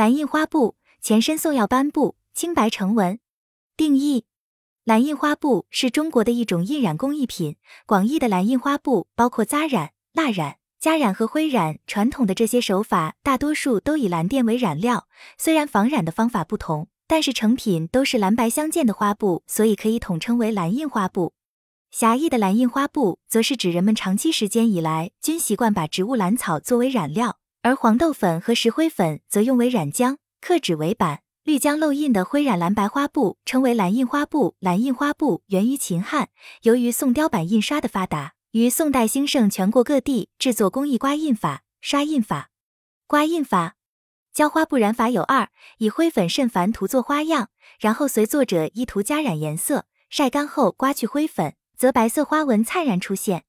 蓝印花布前身宋药斑布，青白成纹。定义：蓝印花布是中国的一种印染工艺品。广义的蓝印花布包括扎染、蜡染、加染和灰染。传统的这些手法大多数都以蓝靛为染料，虽然仿染的方法不同，但是成品都是蓝白相间的花布，所以可以统称为蓝印花布。狭义的蓝印花布，则是指人们长期时间以来均习惯把植物蓝草作为染料。而黄豆粉和石灰粉则用为染浆，刻纸为版，绿浆漏印的灰染蓝白花布称为蓝印花布。蓝印花布源于秦汉，由于宋雕版印刷的发达，于宋代兴盛，全国各地制作工艺刮印法、刷印法。刮印法浇花布染法有二：以灰粉甚繁涂作花样，然后随作者意图加染颜色，晒干后刮去灰粉，则白色花纹灿然出现。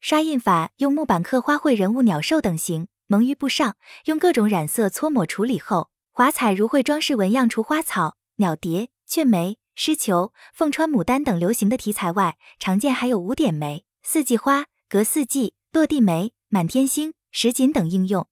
刷印法用木板刻花卉、人物、鸟兽等形。蒙于布上，用各种染色搓抹处理后，华彩如绘装饰纹样。除花草、鸟蝶、雀梅、狮球、凤穿牡丹等流行的题材外，常见还有五点梅、四季花、隔四季、落地梅、满天星、什锦等应用。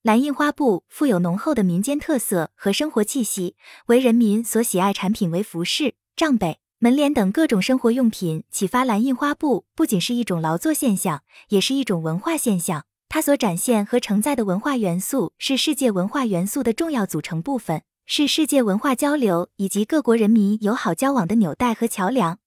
蓝印花布富有浓厚的民间特色和生活气息，为人民所喜爱产品。为服饰、帐被、门帘等各种生活用品启发蓝印花布，不仅是一种劳作现象，也是一种文化现象。它所展现和承载的文化元素是世界文化元素的重要组成部分，是世界文化交流以及各国人民友好交往的纽带和桥梁。